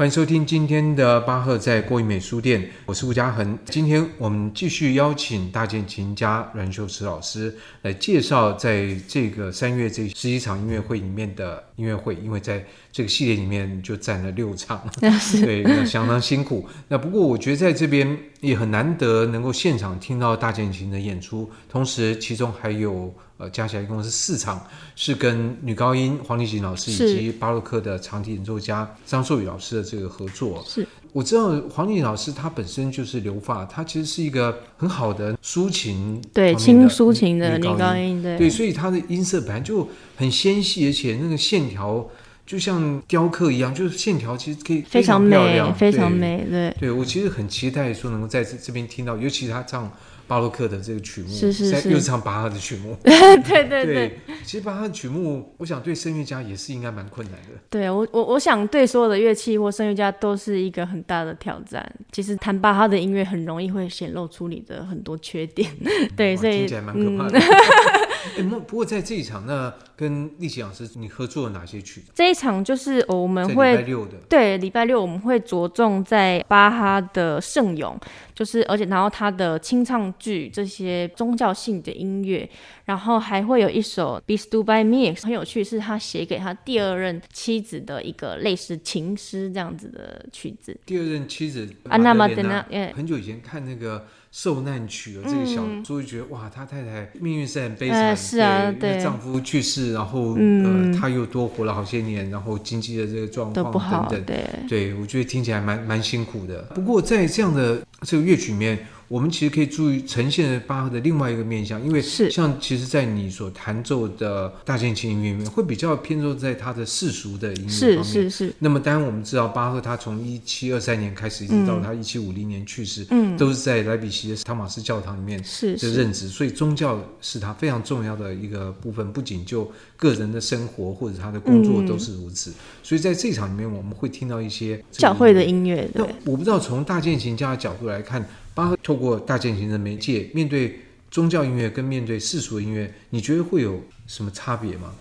欢迎收听今天的巴赫在郭一美书店，我是吴嘉恒。今天我们继续邀请大键琴家阮秀池老师来介绍在这个三月这十一场音乐会里面的音乐会，因为在这个系列里面就占了六场，对，那相当辛苦。那不过我觉得在这边也很难得能够现场听到大键琴的演出，同时其中还有。呃，加起来一共是四场，是跟女高音黄丽琴老师以及巴洛克的长笛演奏家张硕宇老师的这个合作。是，我知道黄丽琴老师她本身就是留发，她其实是一个很好的抒情，对，轻抒情的女高音，对，对，所以她的音色本来就很纤细，而且那个线条就像雕刻一样，就是线条其实可以非常漂亮，非常美，对，对我其实很期待说能够在这这边听到，尤其是她唱。巴洛克的这个曲目，是是是，又是唱巴哈的曲目，对对对，对。其实巴哈的曲目，我想对声乐家也是应该蛮困难的。对我我我想对所有的乐器或声乐家都是一个很大的挑战。其实弹巴哈的音乐很容易会显露出你的很多缺点，对，所以听起来蛮可怕的。嗯 哎，不不过在这一场，那跟丽琴老师你合作了哪些曲子？这一场就是我们会礼拜六的，对，礼拜六我们会着重在巴哈的圣咏，就是而且然后他的清唱剧这些宗教性的音乐，然后还会有一首 Be Stood By Me，很有趣，是他写给他第二任妻子的一个类似情诗这样子的曲子。第二任妻子安娜玛德娜，很久以前看那个。受难曲啊，这个小猪就觉得哇，他太太命运是很悲惨，呃、是啊，对，对，丈夫去世，然后、嗯、呃，他又多活了好些年，然后经济的这个状况等等，对，对我觉得听起来蛮蛮辛苦的。不过在这样的这个乐曲里面。我们其实可以注意呈现的巴赫的另外一个面向，因为是像其实，在你所弹奏的大键琴音乐里面，会比较偏重在他的世俗的音乐方面。是是是。那么当然我们知道，巴赫他从一七二三年开始，一直到他一七五零年去世，嗯，都是在莱比锡的汤马斯教堂里面的任职，所以宗教是他非常重要的一个部分，不仅就个人的生活或者他的工作都是如此。嗯、所以在这场里面，我们会听到一些教会的音乐。那我不知道从大键琴家的角度来看。巴赫透过大键琴的媒介，面对宗教音乐跟面对世俗音乐，你觉得会有什么差别吗？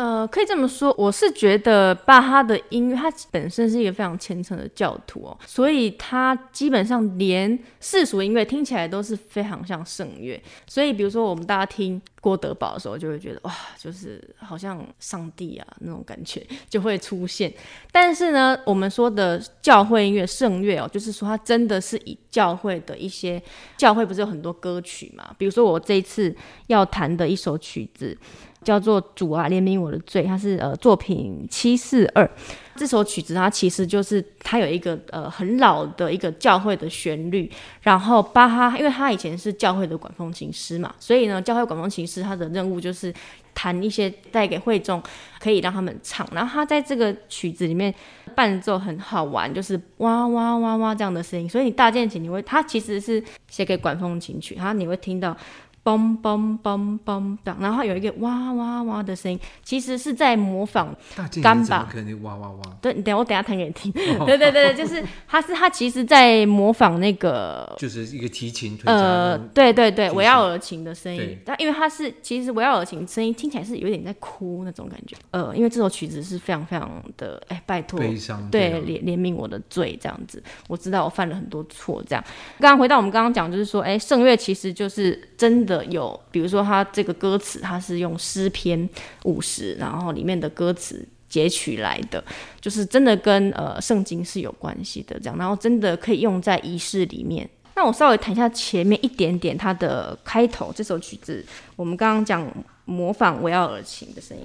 呃，可以这么说，我是觉得巴哈的音乐，他本身是一个非常虔诚的教徒哦，所以他基本上连世俗音乐听起来都是非常像圣乐。所以，比如说我们大家听郭德宝的时候，就会觉得哇，就是好像上帝啊那种感觉就会出现。但是呢，我们说的教会音乐、圣乐哦，就是说它真的是以教会的一些教会不是有很多歌曲嘛？比如说我这一次要弹的一首曲子。叫做主啊，怜悯我的罪，它是呃作品七四二这首曲子，它其实就是它有一个呃很老的一个教会的旋律，然后巴哈，因为他以前是教会的管风琴师嘛，所以呢，教会管风琴师他的任务就是弹一些带给会众，可以让他们唱，然后他在这个曲子里面伴奏很好玩，就是哇哇哇哇这样的声音，所以你大键琴你会，他其实是写给管风琴曲，然后你会听到。嘣嘣嘣嘣当，然后有一个哇哇哇的声音，其实是在模仿干巴。哇哇哇！对，等我等下弹给你听。哦、对对对，就是他是他其实在模仿那个，就是一个提琴。呃，对对对，维奥尔琴的声音。但因为他是其实维奥尔琴声音听起来是有点在哭那种感觉。呃，因为这首曲子是非常非常的哎，拜托，悲伤。对，怜怜悯我的罪这样子。我知道我犯了很多错，这样。刚刚回到我们刚刚讲，就是说，哎，圣乐其实就是真的。有，比如说他这个歌词，它是用诗篇五十，然后里面的歌词截取来的，就是真的跟呃圣经是有关系的，这样，然后真的可以用在仪式里面。那我稍微谈一下前面一点点，它的开头这首曲子，我们刚刚讲模仿维奥尔琴的声音。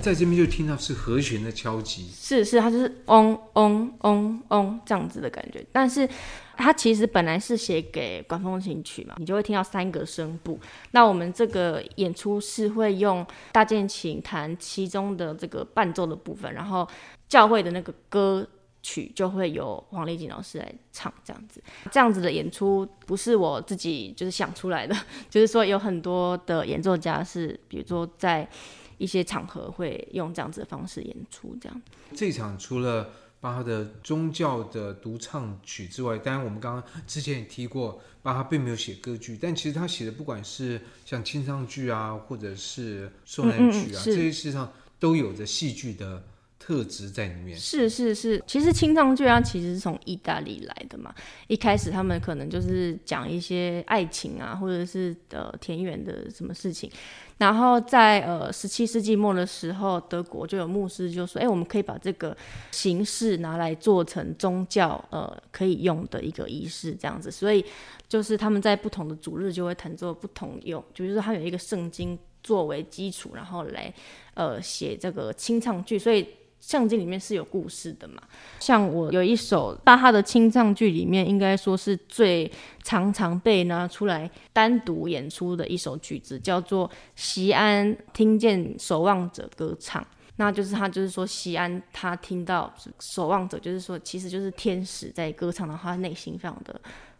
在这边就听到是和弦的敲击，是是，它就是嗡嗡嗡嗡这样子的感觉。但是它其实本来是写给管风琴曲嘛，你就会听到三个声部。那我们这个演出是会用大键琴弹其中的这个伴奏的部分，然后教会的那个歌曲就会由黄丽锦老师来唱，这样子。这样子的演出不是我自己就是想出来的，就是说有很多的演奏家是，比如说在。一些场合会用这样子的方式演出，这样。这场除了巴哈的宗教的独唱曲之外，当然我们刚刚之前也提过，巴哈并没有写歌剧，但其实他写的不管是像清唱剧啊，或者是受难曲啊，嗯嗯这些事实上都有着戏剧的。特质在里面是是是，其实清唱剧啊，其实是从意大利来的嘛。一开始他们可能就是讲一些爱情啊，或者是呃田园的什么事情。然后在呃十七世纪末的时候，德国就有牧师就说：“哎，我们可以把这个形式拿来做成宗教呃可以用的一个仪式，这样子。”所以就是他们在不同的主日就会弹奏不同用，就是说他有一个圣经作为基础，然后来呃写这个清唱剧，所以。圣经里面是有故事的嘛？像我有一首巴哈的清唱剧，里面应该说是最常常被拿出来单独演出的一首曲子，叫做《西安听见守望者歌唱》。那就是他就是说，西安他听到守望者，就是说其实就是天使在歌唱的话，内心非常的。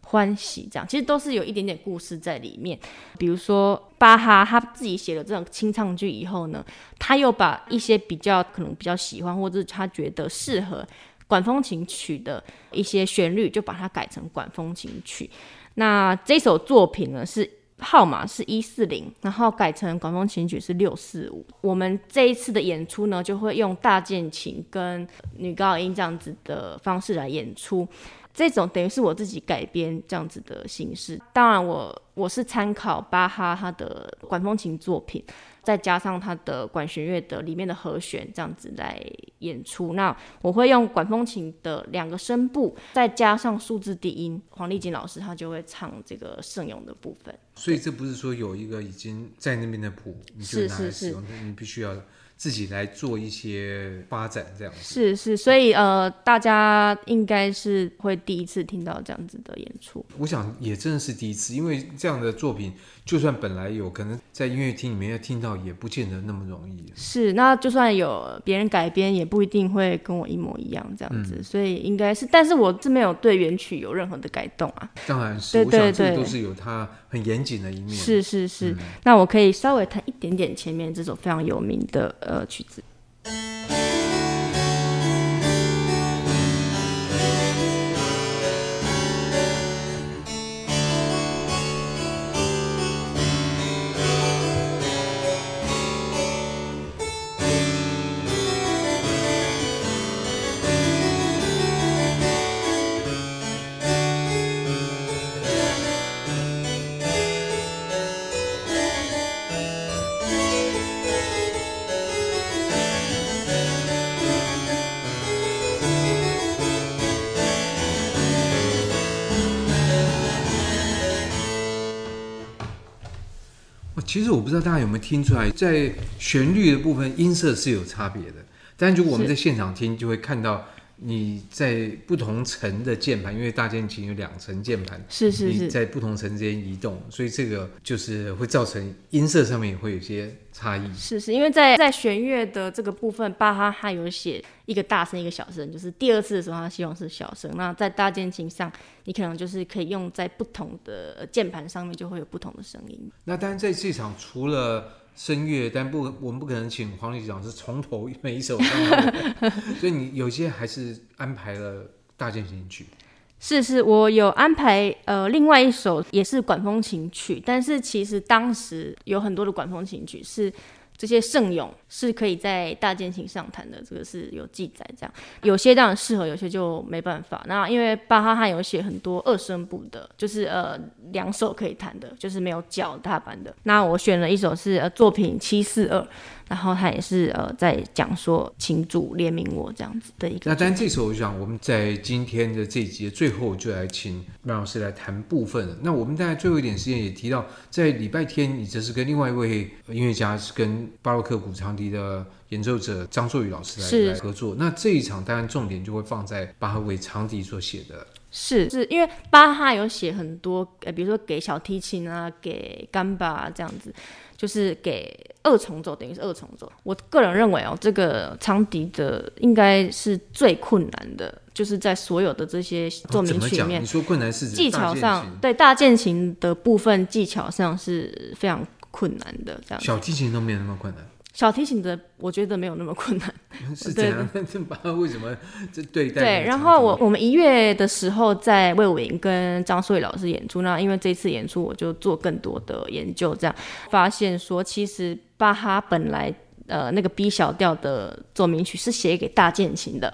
欢喜，这样其实都是有一点点故事在里面。比如说巴哈他自己写了这种清唱剧以后呢，他又把一些比较可能比较喜欢，或者他觉得适合管风琴曲的一些旋律，就把它改成管风琴曲。那这首作品呢，是号码是一四零，然后改成管风琴曲是六四五。我们这一次的演出呢，就会用大键琴跟女高音这样子的方式来演出。这种等于是我自己改编这样子的形式，当然我我是参考巴哈他的管风琴作品，再加上他的管弦乐的里面的和弦这样子来演出。那我会用管风琴的两个声部，再加上数字低音，黄丽锦老师他就会唱这个圣咏的部分。所以这不是说有一个已经在那边的谱，你就拿来使用，是是是，你必须要。自己来做一些发展，这样子是是，所以呃，大家应该是会第一次听到这样子的演出。我想也真的是第一次，因为这样的作品，就算本来有可能在音乐厅里面要听到，也不见得那么容易。是，那就算有别人改编，也不一定会跟我一模一样这样子。嗯、所以应该是，但是我这没有对原曲有任何的改动啊。当然是，对对对，都是有它很严谨的一面。是是是，嗯、那我可以稍微弹一点点前面这首非常有名的。呃，曲子。其实我不知道大家有没有听出来，在旋律的部分音色是有差别的，但如果我们在现场听，就会看到你在不同层的键盘，因为大键琴有两层键盘，是是是，你在不同层之间移动，所以这个就是会造成音色上面也会有些差异。是是，因为在在弦乐的这个部分，巴哈他有写一个大声一个小声，就是第二次的时候他希望是小声。那在大键琴上，你可能就是可以用在不同的键盘上面，就会有不同的声音。那当然在这场除了声乐，但不我们不可能请黄丽老师从头每一首，所以你有些还是安排了大键琴曲。是是，我有安排呃，另外一首也是管风琴曲，但是其实当时有很多的管风琴曲是这些圣咏是可以在大键琴上弹的，这个是有记载。这样有些当然适合，有些就没办法。那因为巴哈他有写很多二声部的，就是呃两首可以弹的，就是没有脚踏板的。那我选了一首是呃作品七四二。然后他也是呃在讲说，请主怜悯我这样子的一个。那当然这时候我想我们在今天的这一集最后就来请麦老师来谈部分了。那我们大概最后一点时间也提到，在礼拜天你这是跟另外一位音乐家是跟巴洛克古长笛的演奏者张作宇老师来来合作。那这一场当然重点就会放在巴赫为长笛所写的。是是因为巴哈有写很多呃，比如说给小提琴啊，给干巴啊这样子。就是给二重奏，等于是二重奏。我个人认为哦，这个长笛的应该是最困难的，就是在所有的这些奏鸣曲里面。你说困难是技巧上，对大键琴的部分技巧上是非常困难的。这样，小提琴都没有那么困难。小提琴的我觉得没有那么困难。是这样，为什么这对待？对，然后我我们一月的时候在魏武营跟张硕伟老师演出，那因为这次演出我就做更多的研究，这样发现说其实巴哈本来呃那个 B 小调的奏鸣曲是写给大键琴的。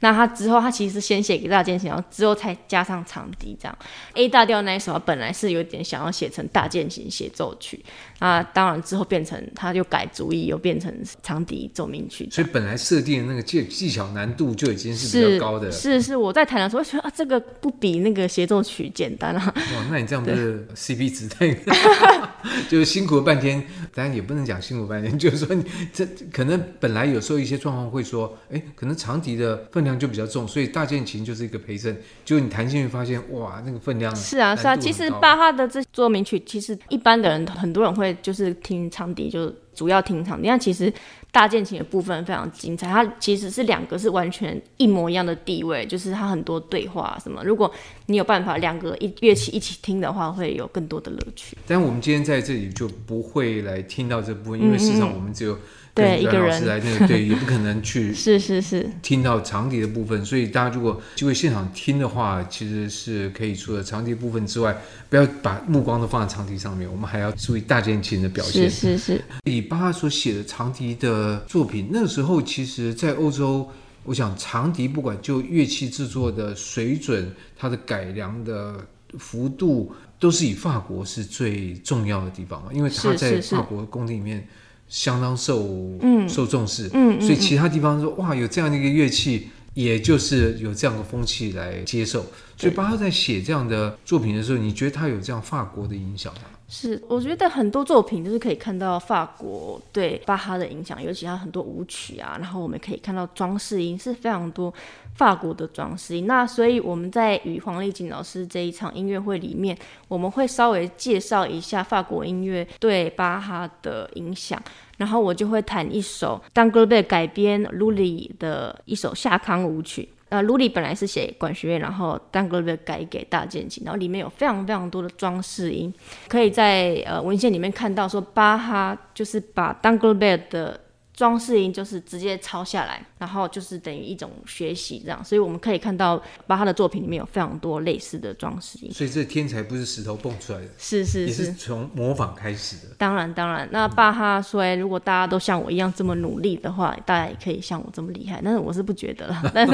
那他之后，他其实是先写给大键琴，然后之后才加上长笛这样。A 大调那一首本来是有点想要写成大键琴协奏曲，啊，当然之后变成他就改主意，又变成长笛奏鸣曲。所以本来设定的那个技技巧难度就已经是比较高的。是是，是，我在弹的时候觉得啊，这个不比那个协奏曲简单啊。哇，那你这样不是 CP 值太高？就是辛苦了半天，当然也不能讲辛苦半天，就是说你这可能本来有时候一些状况会说，哎，可能长笛的分量就比较重，所以大键琴就是一个陪衬。就你弹进去发现，哇，那个分量是啊是啊。其实巴哈的这作名曲，其实一般的人很多人会就是听长笛，就主要听长笛。但其实大键琴的部分非常精彩，它其实是两个是完全一模一样的地位，就是它很多对话什么。如果你有办法两个一乐器一起听的话，会有更多的乐趣。但我们今天在这里就不会来听到这部分，因为事实上我们只有、嗯。对一个人来那个，对，也不可能去 是是是听到长笛的部分，所以大家如果机会现场听的话，其实是可以除了长笛部分之外，不要把目光都放在长笛上面，我们还要注意大键琴的表现。是是是。以巴所写的长笛的作品，那个时候其实在欧洲，我想长笛不管就乐器制作的水准，它的改良的幅度，都是以法国是最重要的地方嘛，因为它在法国宫廷里面。相当受、嗯、受重视，嗯，所以其他地方说哇，有这样的一个乐器，也就是有这样的风气来接受。所以巴哈在写这样的作品的时候，你觉得他有这样法国的影响吗？是，我觉得很多作品都是可以看到法国对巴哈的影响，尤其他很多舞曲啊，然后我们可以看到装饰音是非常多法国的装饰音。那所以我们在与黄丽锦老师这一场音乐会里面，我们会稍微介绍一下法国音乐对巴哈的影响，然后我就会弹一首 D'Anglebert 改编 Lully 的一首夏康舞曲。呃，Lully 本来是写管弦乐，然后 D'Anglebert 改给大键琴，然后里面有非常非常多的装饰音，可以在呃文献里面看到说巴哈就是把 D'Anglebert 的。装饰音就是直接抄下来，然后就是等于一种学习这样，所以我们可以看到巴哈的作品里面有非常多类似的装饰音。所以这天才不是石头蹦出来的，是是是，也是从模仿开始的。当然当然，那巴哈说，如果大家都像我一样这么努力的话，大家也可以像我这么厉害。但是我是不觉得了。但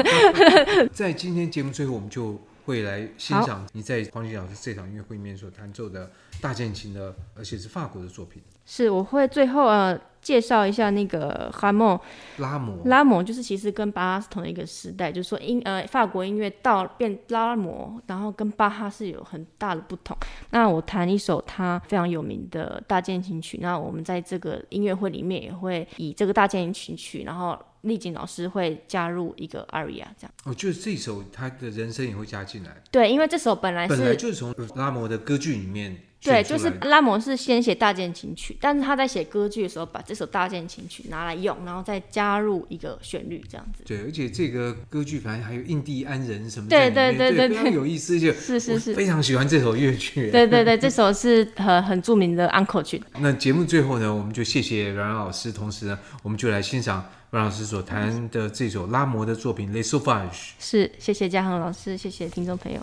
是 在今天节目最后，我们就会来欣赏你在黄金老师这场音乐会里面所弹奏的大键琴的，而且是法国的作品。是，我会最后呃。介绍一下那个哈莫拉摩，拉摩就是其实跟巴哈是同一个时代，就是说音呃法国音乐到变拉摩，然后跟巴哈是有很大的不同。那我弹一首他非常有名的大键琴曲，那我们在这个音乐会里面也会以这个大键琴曲，然后丽景老师会加入一个 aria 这样。哦，就是这首他的人声也会加进来。对，因为这首本来是本来就是从拉摩的歌剧里面。对，就是拉摩是先写大键琴曲，但是他在写歌剧的时候，把这首大键琴曲拿来用，然后再加入一个旋律这样子。对，而且这个歌剧反正还有印第安人什么的，对对对对，非常有意思，就 是是是，非常喜欢这首乐曲。对对对，这首是很很著名的安可曲。那节目最后呢，我们就谢谢阮阮老师，同时呢，我们就来欣赏阮老师所弹的这首拉摩的作品《Les Sauvages》。是，谢谢嘉恒老师，谢谢听众朋友。